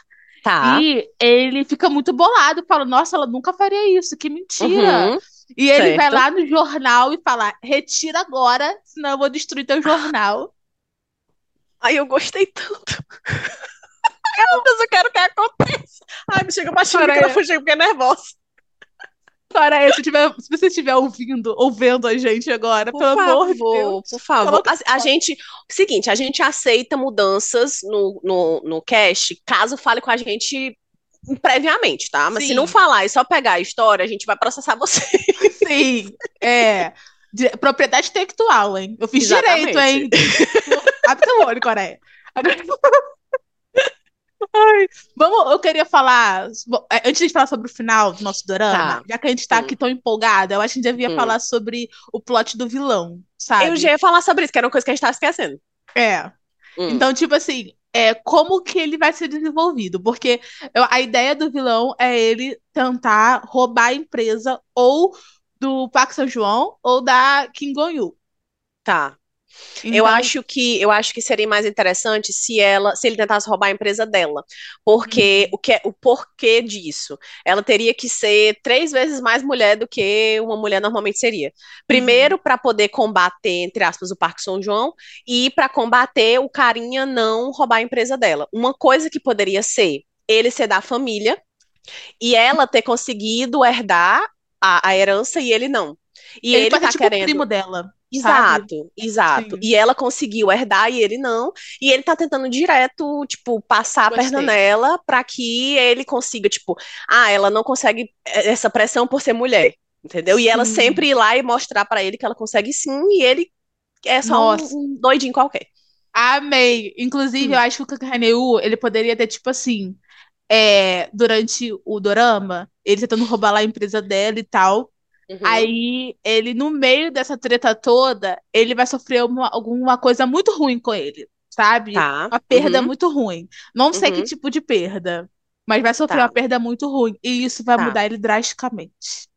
Tá. E ele fica muito bolado, fala, nossa, ela nunca faria isso, que mentira. Uhum. E ele vai certo. lá no jornal e fala, retira agora, senão eu vou destruir teu jornal. Ai, eu gostei tanto. Ai, meu Deus, eu quero que aconteça. Ai, me chega baixinho Pera que eu aí. fugi porque é nervosa. Para aí, se, tiver, se você estiver ouvindo, ouvindo a gente agora, Por pelo amor de favor, Deus. por favor. A, a gente, seguinte, a gente aceita mudanças no, no, no cast caso fale com a gente previamente, tá? Mas se Sim. não falar e só pegar a história, a gente vai processar você. Sim, é. De- propriedade intelectual, hein? Eu fiz Exatamente. direito, hein? Abre seu olho, Coreia. Ai, vamos, eu queria falar. é, Antes de falar sobre o final do nosso dorama, Tá. já que a gente tá Hum. aqui tão empolgada, eu acho que a gente devia Hum. falar sobre o plot do vilão, sabe? Eu já ia falar sobre isso, que era uma coisa que a gente tava esquecendo. É. Hum. Então, tipo assim, é, como que ele vai ser desenvolvido? Porque a ideia do vilão é ele tentar roubar a empresa ou do Park São João ou da Kim Gon-yu. Tá. Eu Então, acho que eu acho que seria mais interessante se ela, se ele tentasse roubar a empresa dela, porque o que é- o porquê disso? Ela teria que ser três vezes mais mulher do que uma mulher normalmente seria. Primeiro, para poder combater entre aspas o Parque São João e para combater o carinha não roubar a empresa dela. Uma coisa que poderia ser ele ser da família e ela ter conseguido herdar a, a herança e ele não. E ele, ele tá ser tipo o querendo primo dela. Sabe? Exato, exato. Sim. E ela conseguiu herdar e ele não. E ele tá tentando direto, tipo, passar a perna Gostei. nela pra que ele consiga, tipo, ah, ela não consegue essa pressão por ser mulher, entendeu? E ela Sim. sempre ir lá e mostrar pra ele que ela consegue sim, e ele é só um, um doidinho qualquer. Amei. Inclusive, Hum. eu acho que o Kakaneu, ele poderia ter, tipo assim, é, durante o dorama, ele tentando roubar lá a empresa dela e tal. Uhum. Aí, ele, no meio dessa treta toda, ele vai sofrer uma- alguma coisa muito ruim com ele, sabe? Tá. Uma perda Uhum. muito ruim. Não sei que Uhum. tipo de perda, mas vai sofrer Tá. uma perda muito ruim. E isso vai Tá. mudar ele drasticamente.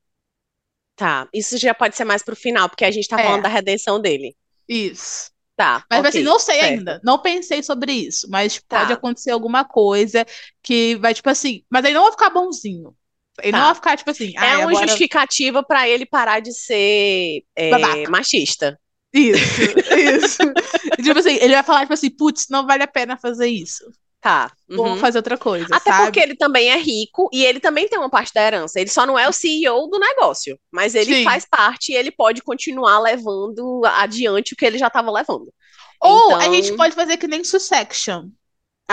Tá. Isso já pode ser mais pro final, porque a gente tá É. falando da redenção dele. Isso. Tá. Mas ok, assim, não sei certo. ainda. Não pensei sobre isso. Mas Tá. pode acontecer alguma coisa que vai, tipo assim. Mas ele não vai ficar bonzinho. Ele não Tá. vai ficar, tipo assim. É "Ai, uma agora- justificativa pra ele parar de ser é, machista. Isso, isso. E, tipo assim, ele vai falar, tipo assim, putz, não vale a pena fazer isso. Tá. Uhum. fazer outra coisa, Até sabe? porque ele também é rico e ele também tem uma parte da herança. Ele só não é o CEO do negócio, mas ele Sim. faz parte e ele pode continuar levando adiante o que ele já estava levando. Ou a Então- gente pode fazer que nem Succession.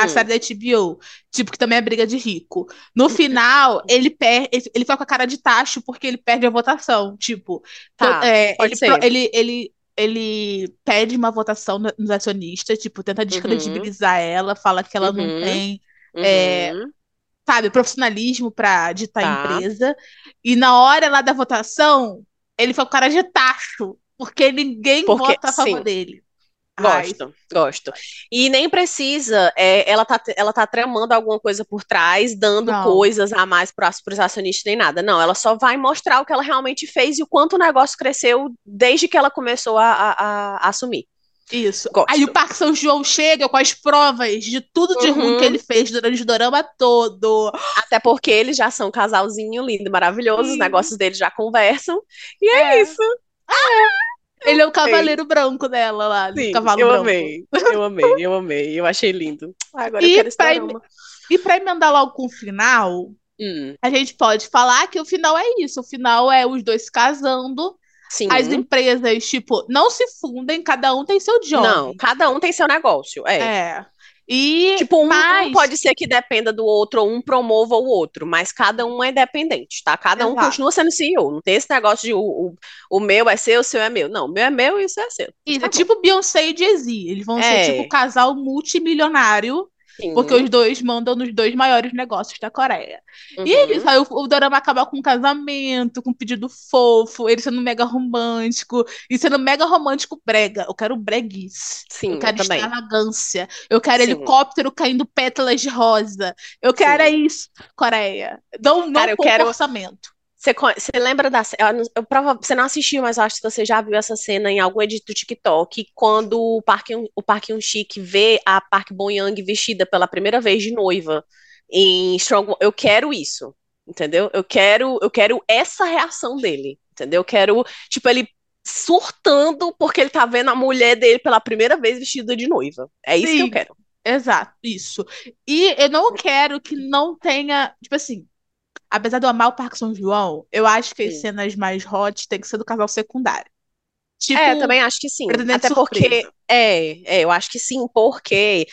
A Hum. série da HBO. Tipo, que também é briga de rico. No final, ele perde. Ele fica com a cara de tacho porque ele perde a votação. Tipo, Tá, é, ele, ele, ele, ele pede uma votação no- nos acionistas, tipo, tenta descredibilizar ela, fala que ela não Uhum. tem, é, Uhum. sabe, profissionalismo pra ditar a Tá. empresa. E na hora lá da votação, ele foi com cara de tacho, porque ninguém Porque- vota a favor sim. dele. Ai, Gosto, gosto. E nem precisa, é, ela tá, ela tá tramando alguma coisa por trás, dando Não. coisas a mais para os acionistas nem nada. Não, ela só vai mostrar o que ela realmente fez e o quanto o negócio cresceu desde que ela começou a, a- a- assumir. Isso. Gosto. Aí o Parque São João chega com as provas de tudo de ruim Uhum. que ele fez durante o dorama todo. Até porque eles já são um casalzinho lindo, maravilhoso, os Sim. negócios deles já conversam. E é, É. isso. Ele é o cavaleiro branco dela lá, Sim, cavalo eu branco. amei, eu amei, eu amei, eu achei lindo. Ah, Agora eu E quero esse pra- drama. E pra emendar logo com o final, Hum, a gente pode falar que o final é isso. O final é os dois se casando, sim. as empresas, tipo, não se fundem, cada um tem seu job. Não, cada um tem seu negócio. É. É. E Tipo, um, um pode ser que dependa do outro, ou um promova o outro, mas cada um é independente, tá? Cada um Exato. continua sendo CEO. Não tem esse negócio de o, o, o meu é seu, o seu é meu. Não, o meu é meu e o seu é seu. Isso, Tá é bom. tipo Beyoncé e Jay-Z. Eles vão É. ser tipo um casal multimilionário, Sim. porque os dois mandam nos dois maiores negócios da Coreia. E é Uhum. isso, aí o, o dorama acaba com um casamento, com um pedido fofo, ele sendo mega romântico, e sendo mega romântico brega. Eu quero breguice. Sim, eu eu quero também. extravagância. Eu quero Sim. helicóptero caindo pétalas de rosa. Eu quero é isso, Coreia. Não, não Cara, eu pouco quero- orçamento. Você, lembra da. eu você não assistiu, mas eu acho que você já viu essa cena em algum edit do TikTok, quando o Park, o Park Hyun-sik vê a Park Bo-young vestida pela primeira vez de noiva em Strong. Eu quero isso, entendeu? Eu quero, eu quero essa reação dele, entendeu? Eu quero, tipo, ele surtando porque ele tá vendo a mulher dele pela primeira vez vestida de noiva. É isso que eu Sim. quero. Exato, isso. E eu não quero que não tenha, tipo assim, apesar de eu amar o Parque São João, eu acho que as Sim. cenas mais hot tem que ser do casal secundário. Tipo, É, eu também acho que sim. Até porque. Surpresa. É, é, eu acho que sim, porque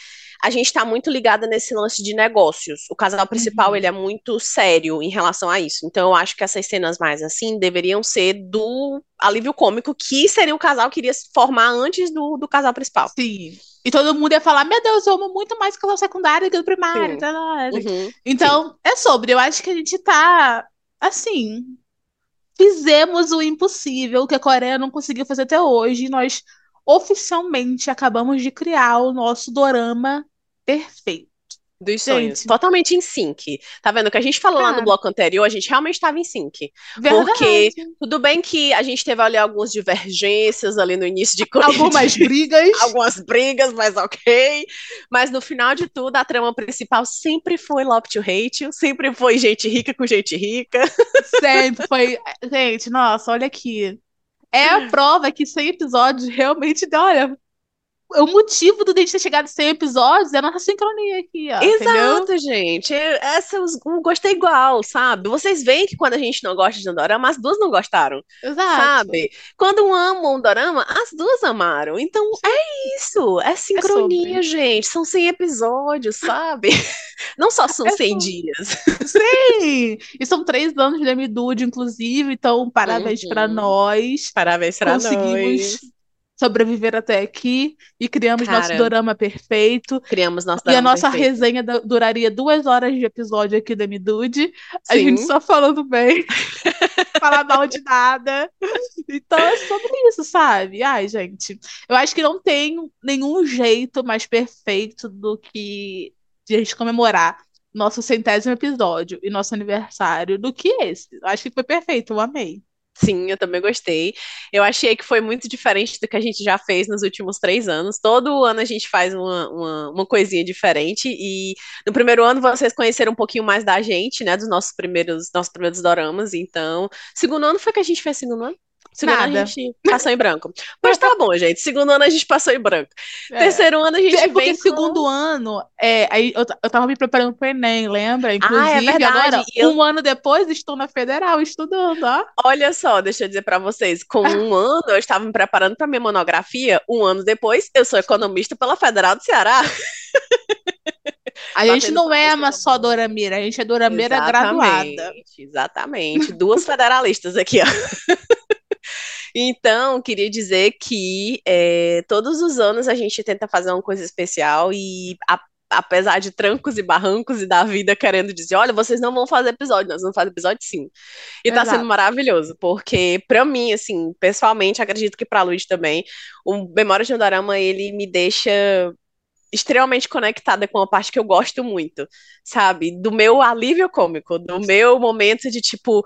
a gente tá muito ligada nesse lance de negócios. O casal principal, Uhum. ele é muito sério em relação a isso. Então, eu acho que essas cenas mais assim deveriam ser do alívio cômico, que seria o casal que iria se formar antes do, do casal principal. sim. E todo mundo ia falar, meu Deus, eu amo muito mais o casal secundário que o primário. Sim. tá, tá, tá. Uhum. Então, é sobre. Eu acho que a gente tá, assim, fizemos o impossível que a Coreia não conseguiu fazer até hoje. E nós oficialmente acabamos de criar o nosso dorama perfeito. Dos sonhos. Gente. Totalmente em sync. Tá vendo? O que a gente falou lá Tá. no bloco anterior, a gente realmente estava em sync. Verdade. Porque tudo bem que a gente teve ali algumas divergências ali no início de Algumas brigas. algumas brigas, mas ok. Mas no final de tudo, a trama principal sempre foi love to hate, sempre foi gente rica com gente rica. Sempre foi. Gente, nossa, olha aqui. É a prova que 100 episódios realmente. Olha, o motivo do Dente ter chegado 100 episódios é a nossa sincronia aqui, ó. Entendeu? Exato, gente. Essa eu eu gostei igual, sabe? Vocês veem que quando a gente não gosta de um dorama, as duas não gostaram, Exato. sabe? Quando um ama um dorama, as duas amaram. Então é isso, é sincronia, sobre. gente. São 100 episódios, sabe? Não só são É 100 sobre. dias. Sim! E são três anos de Emidude, inclusive, então parabéns Uhum. pra nós. Parabéns pra Conseguimos nós. Sobreviver até aqui e criamos nosso Cara, dorama perfeito. Criamos nosso E a dorama nossa perfeito. resenha duraria duas horas de episódio aqui da Emidude. A gente só falando bem, falar mal de nada. Então é sobre isso, sabe? Ai, gente, eu acho que não tem nenhum jeito mais perfeito do que de a gente comemorar nosso centésimo episódio e nosso aniversário do que esse. Eu acho que foi perfeito, eu amei. Sim, eu também gostei. Eu achei que foi muito diferente do que a gente já fez nos últimos três anos. Todo ano a gente faz uma, uma, uma coisinha diferente. E no primeiro ano vocês conheceram um pouquinho mais da gente, né? Dos nossos primeiros, nossos primeiros doramas. Então, segundo ano foi que a gente fez segundo ano? Segundo ano Nada. a gente passou em branco. Mas tá bom, gente. Segundo ano a gente passou em branco. É. Terceiro ano a gente É porque com- segundo ano, é, aí eu, eu tava me preparando pro Enem, lembra? Inclusive, é verdade, agora, eu- um ano depois, estou na Federal estudando, ó. Olha só, deixa eu dizer pra vocês, com um ano eu estava me preparando para minha monografia, um ano depois eu sou economista pela Federal do Ceará. A gente Batendo não é uma só dorameira, a gente é dorameira graduada. Exatamente. Duas federalistas aqui, ó. Então, queria dizer que é, todos os anos a gente tenta fazer uma coisa especial e a- apesar de trancos e barrancos e da vida querendo dizer, olha, vocês não vão fazer episódio, nós vamos fazer episódio sim. E tá Exato. sendo maravilhoso, porque pra mim, assim, pessoalmente, acredito que pra Luiz também, o Memórias de um Dorama, ele me deixa extremamente conectada com uma parte que eu gosto muito, sabe? Do meu alívio cômico, do meu momento de tipo,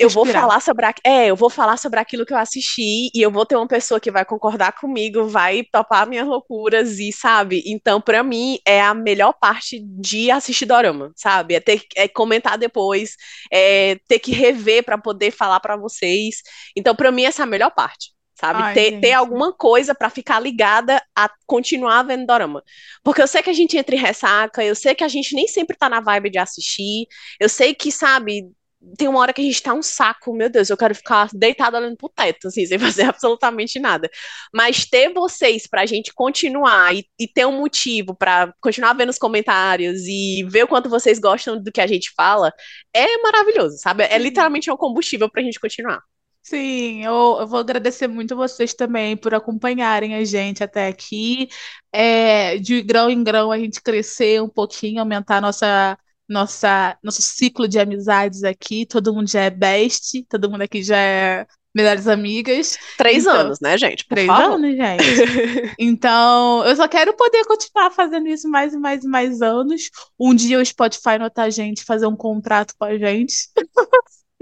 eu vou falar sobre a... é, eu vou falar sobre aquilo que eu assisti e eu vou ter uma pessoa que vai concordar comigo, vai topar minhas loucuras e sabe? Então, pra mim é a melhor parte de assistir dorama, sabe? É ter é comentar depois, é ter que rever pra poder falar pra vocês. Então, pra mim essa é a melhor parte. Sabe? Ai, ter, gente. ter alguma coisa pra ficar ligada a continuar vendo dorama. Porque eu sei que a gente entra em ressaca, eu sei que a gente nem sempre tá na vibe de assistir, eu sei que, sabe, tem uma hora que a gente tá um saco, meu Deus, eu quero ficar deitada olhando pro teto, assim, sem fazer absolutamente nada. Mas ter vocês pra gente continuar e, e ter um motivo pra continuar vendo os comentários e ver o quanto vocês gostam do que a gente fala, é maravilhoso, sabe? É literalmente um combustível pra gente continuar. Sim, eu, eu vou agradecer muito vocês também por acompanharem a gente até aqui. É, de grão em grão a gente crescer um pouquinho, aumentar nossa, nossa, nosso ciclo de amizades aqui. Todo mundo já é best, todo mundo aqui já é melhores amigas. Três Então, anos, né, gente? Por Três favor. anos, gente. Então, eu só quero poder continuar fazendo isso mais e mais e mais anos. Um dia o Spotify notar a gente, fazer um contrato com a gente.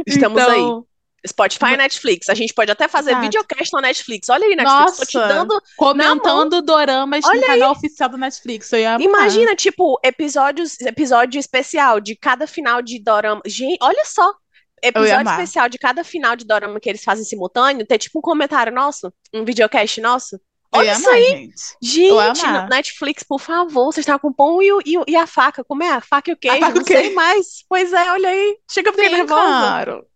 Estamos aí. Spotify e Netflix. A gente pode até fazer Exato. videocast na Netflix. Olha aí, Netflix. Tô te Nossa. dando comentando doramas no Olha canal oficial do Netflix. Amar. Imagina, tipo, episódios, episódio especial de cada final de dorama. Gente, olha só. Episódio amar. especial de cada final de dorama que eles fazem simultâneo, ter tipo um comentário nosso, um videocast nosso. Olha ia isso amar, aí, gente. Gente, amar. no- Netflix, por favor, vocês estão com o pão e, e, e a faca. Como é? A faca e o queijo? faca e o Não sei mais. Pois é, olha aí. Chega, fiquei Sim, nervosa. claro.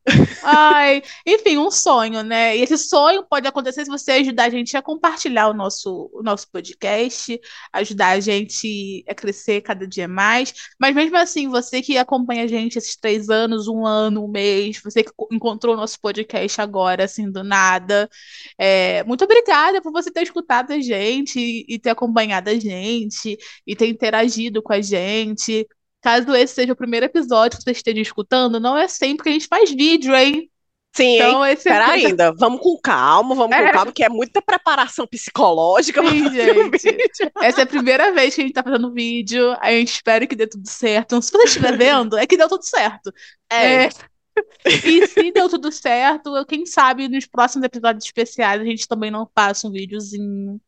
Ai, enfim, um sonho, né? E esse sonho pode acontecer se você ajudar a gente a compartilhar o nosso, o nosso podcast, ajudar a gente a crescer cada dia mais. Mas mesmo assim, você que acompanha a gente esses três anos, um ano, um mês, você que encontrou o nosso podcast agora, assim, do nada, é, muito obrigada por você ter escutado a gente e, ter acompanhado a gente e ter interagido com a gente. Caso esse seja o primeiro episódio que você esteja escutando, não é sempre que a gente faz vídeo, hein? Sim, hein? Então, esse Pera ainda, vamos com calma, vamos É. com calma, que é muita preparação psicológica Sim, um gente. vídeo. Essa é a primeira vez que a gente tá fazendo vídeo. A gente espera que dê tudo certo. Então, se você estiver vendo, é que deu tudo certo. É, É. E se deu tudo certo, quem sabe nos próximos episódios especiais a gente também não faça um videozinho.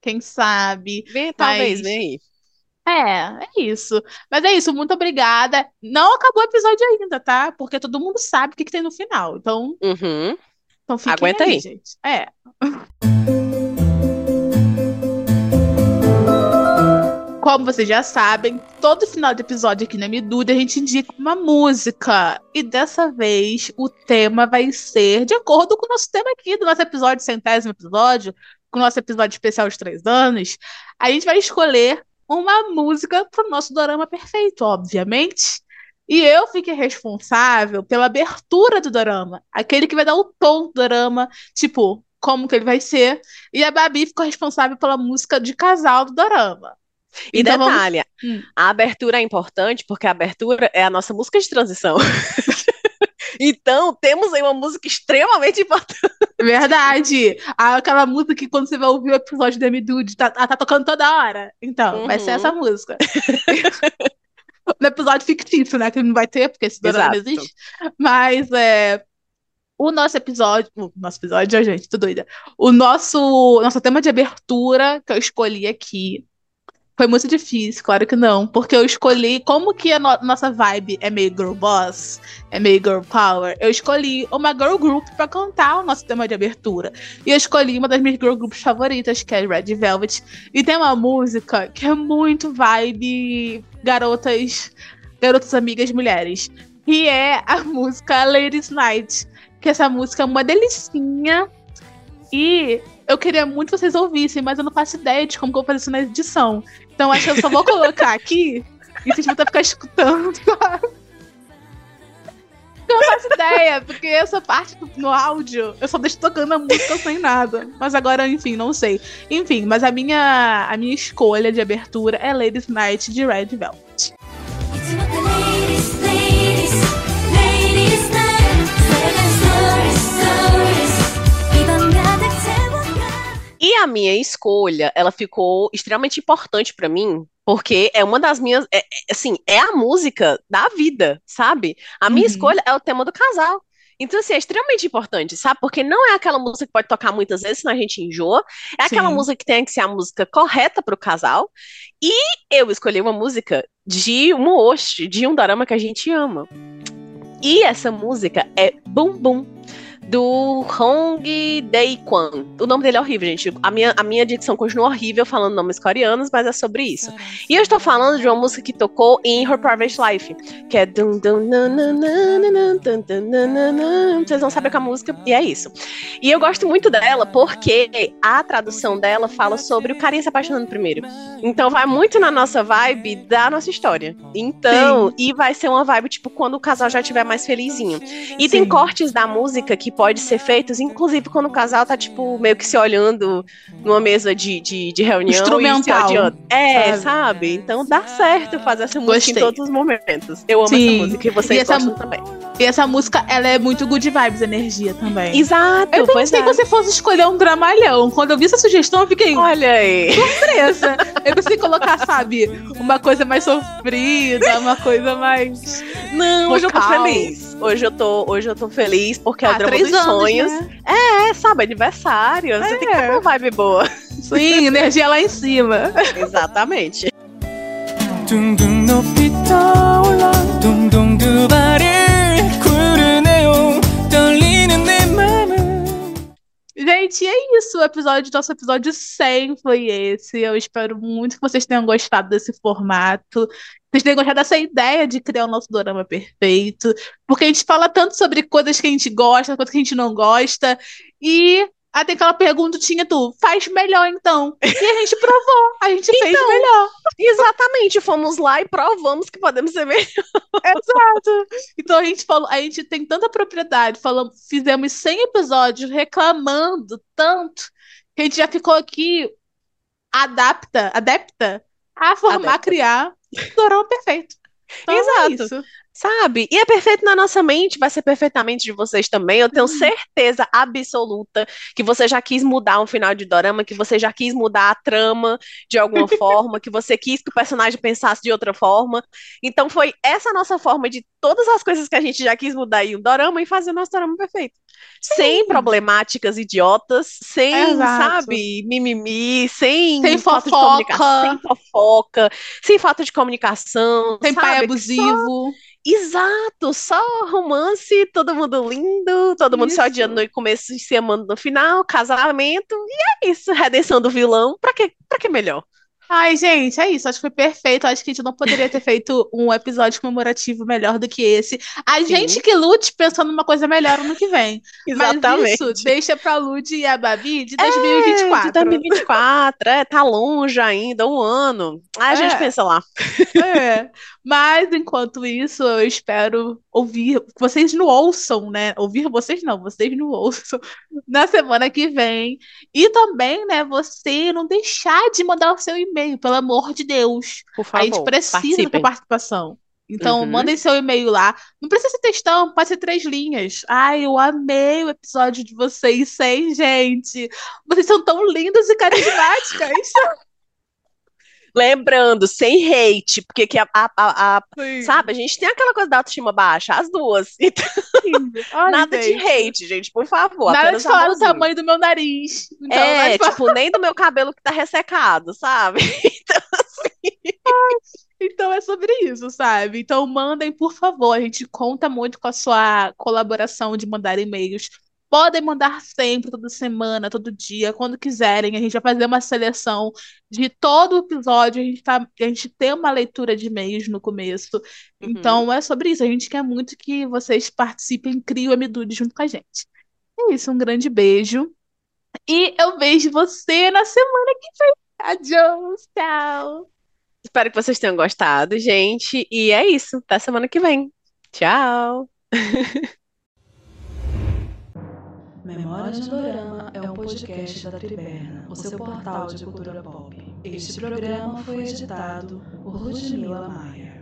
Quem sabe? vem, talvez, vem aí. É, é isso. Mas é isso, muito obrigada. Não acabou o episódio ainda, tá? Porque todo mundo sabe o que, que tem no final. Então, Uhum. então Aguenta aí, aí. gente. É. Como vocês já sabem, todo final de episódio aqui na Midude a gente indica uma música. E dessa vez o tema vai ser de acordo com o nosso tema aqui, do nosso episódio, centésimo episódio, com o nosso episódio especial de três anos. A gente vai escolher uma música pro nosso dorama perfeito, obviamente. E eu fiquei responsável pela abertura do dorama, aquele que vai dar o tom do dorama, tipo, como que ele vai ser. E a Babi ficou responsável pela música de casal do dorama. E Então vamos- detalhe, Hum. a abertura é importante porque a abertura é a nossa música de transição. Então, temos aí uma música extremamente importante. Verdade! Aquela música que quando você vai ouvir o episódio da Midude, tá, ela tá tocando toda hora. Então, vai ser Uhum. essa música. no episódio fictício, né? Que não vai ter, porque esse dorama não existe. Mas é. O nosso episódio. O nosso episódio, gente, tô doida. O nosso, nosso tema de abertura que eu escolhi aqui. Foi muito difícil, claro que não. Porque eu escolhi. Como que a no- nossa vibe é meio girl boss, é meio girl power, eu escolhi uma girl group pra cantar o nosso tema de abertura. E eu escolhi uma das minhas girl groups favoritas, que é Red Velvet. E tem uma música que é muito vibe garotas, garotas amigas mulheres. Que é a música Ladies Night. Que essa música é uma delicinha. E eu queria muito que vocês ouvissem, mas eu não faço ideia de como que eu vou fazer isso na edição. Então acho que eu só vou colocar aqui E vocês vão que ficar escutando. Eu não faço ideia, porque essa parte do, no áudio eu só deixo tocando a música sem nada. Mas agora, enfim, não sei. Enfim, mas a minha, a minha escolha de abertura é Ladies Night de Red Velvet. A minha escolha, ela ficou extremamente importante pra mim, porque é uma das minhas, é- é- assim, é a música da vida, sabe? A minha Uhum. escolha é o tema do casal. Então, assim, é extremamente importante, sabe? Porque não é aquela música que pode tocar muitas vezes, senão a gente enjoa. É aquela Sim. música que tem que ser a música correta pro casal. E eu escolhi uma música de um host, de um dorama que a gente ama. E essa música é Bum Bum, do Hong Dae-kwan. O nome dele é horrível, gente. A minha, a minha dicção continua horrível falando nomes coreanos, mas é sobre isso. E eu estou falando de uma música que tocou em Her Private Life, que é. Vocês não sabem com a música, e é isso. E eu gosto muito dela porque a tradução dela fala sobre o carinha se apaixonando primeiro. Então vai muito na nossa vibe da nossa história. Então, e vai ser uma vibe tipo quando o casal já estiver mais felizinho. E tem Sim. cortes da música que pode ser feitos, inclusive quando o casal tá, tipo, meio que se olhando numa mesa de, de, de reunião. Instrumental. É, sabe? sabe? Então dá certo fazer essa música Gostei. em todos os momentos. Eu amo Sim. essa música e vocês E gostam também. E essa música, ela é muito good vibes, energia também. Exato, Eu pensei é. que você fosse escolher um dramalhão. Quando eu vi essa sugestão, eu fiquei Olha aí. surpresa. Eu pensei colocar, sabe, uma coisa mais sofrida, uma coisa mais. Não, hoje eu tô feliz. Hoje eu tô, hoje eu tô feliz porque é o Ah, drama três dos anos, sonhos. né? É, sabe, aniversário. Você tem que ter uma vibe boa. Sim, energia lá em cima. Exatamente. 둥둥 높이 떠올라 둥둥 두 발을 구르네요 떨리는 내 맘은 Gente, é isso. O episódio, nosso episódio 100 foi esse. Eu espero muito que vocês tenham gostado desse formato. Vocês tenham gostado dessa ideia de criar o nosso dorama perfeito. Porque a gente fala tanto sobre coisas que a gente gosta, coisas que a gente não gosta. E até aquela pergunta tinha tu, faz melhor então. E a gente provou. A gente fez Então. melhor. Exatamente, fomos lá e provamos que podemos ser melhor. Exato. Então a gente falou, a gente tem tanta propriedade, falamos, fizemos 100 episódios reclamando tanto que a gente já ficou aqui adapta, adepta a formar, Adepta. criar um dorama perfeito. Então, é Exato. isso. Sabe? E é perfeito na nossa mente, vai ser perfeitamente de vocês também. Eu tenho certeza absoluta que você já quis mudar um final de dorama, que você já quis mudar a trama de alguma forma, que você quis que o personagem pensasse de outra forma. Então foi essa nossa forma de todas as coisas que a gente já quis mudar em um dorama e fazer o nosso dorama perfeito. Sem problemáticas idiotas, sem, Exato. sabe, mimimi, sem, Sem falta de fofoca. comunicação, sem fofoca, sem falta de comunicação, pai sabe? abusivo. Exato, só romance, todo mundo lindo, todo mundo se Isso. odiando no começo e se amando no final, casamento, e é isso, redenção do vilão, pra que, pra que melhor? Ai, gente, é isso. Acho que foi perfeito. Acho que a gente não poderia ter feito um episódio comemorativo melhor do que esse. A Sim. gente que lute pensando numa coisa melhor ano que vem. Mas Exatamente. isso deixa pra Lud e a Babi de É, 2024. de 2024, é, tá longe ainda, um ano. Aí a gente É. pensa lá. É. Mas enquanto isso, eu espero ouvir vocês não ouçam, né? Ouvir vocês não, vocês não ouçam na semana que vem. E também, né, você não deixar de mandar o seu e-mail, pelo amor de Deus. Por A gente favor, precisa da participem. participação. Então, Uhum. mandem seu e-mail lá. Não precisa ser textão, pode ser três linhas. Ai, eu amei o episódio de vocês, sem gente. Vocês são tão lindas e carismáticas. Lembrando, sem hate, porque que a, a- a- a- sabe, a gente tem aquela coisa da autoestima baixa, as duas. Então, Ai, nada gente. de hate, gente, por favor. Nada de falar do tamanho do meu nariz. Então, É, falar- tipo, nem do meu cabelo que tá ressecado, sabe? Então é sobre isso, sabe? Então mandem, por favor. A gente conta muito com a sua colaboração de mandar e-mails. Podem mandar sempre, toda semana, todo dia, quando quiserem. A gente vai fazer uma seleção de todo o episódio. A gente, tá, a gente tem uma leitura de e-mails no começo. Uhum. Então é sobre isso. A gente quer muito que vocês participem, criem o Amidude junto com a gente. É isso, um grande beijo. E eu vejo você na semana que vem. Adiós, tchau. Espero que vocês tenham gostado, gente. E é isso. Até semana que vem. Tchau! Memórias do Dorama é um podcast da Triberna, o seu portal de cultura pop. Este programa foi editado por Ludmila Maia.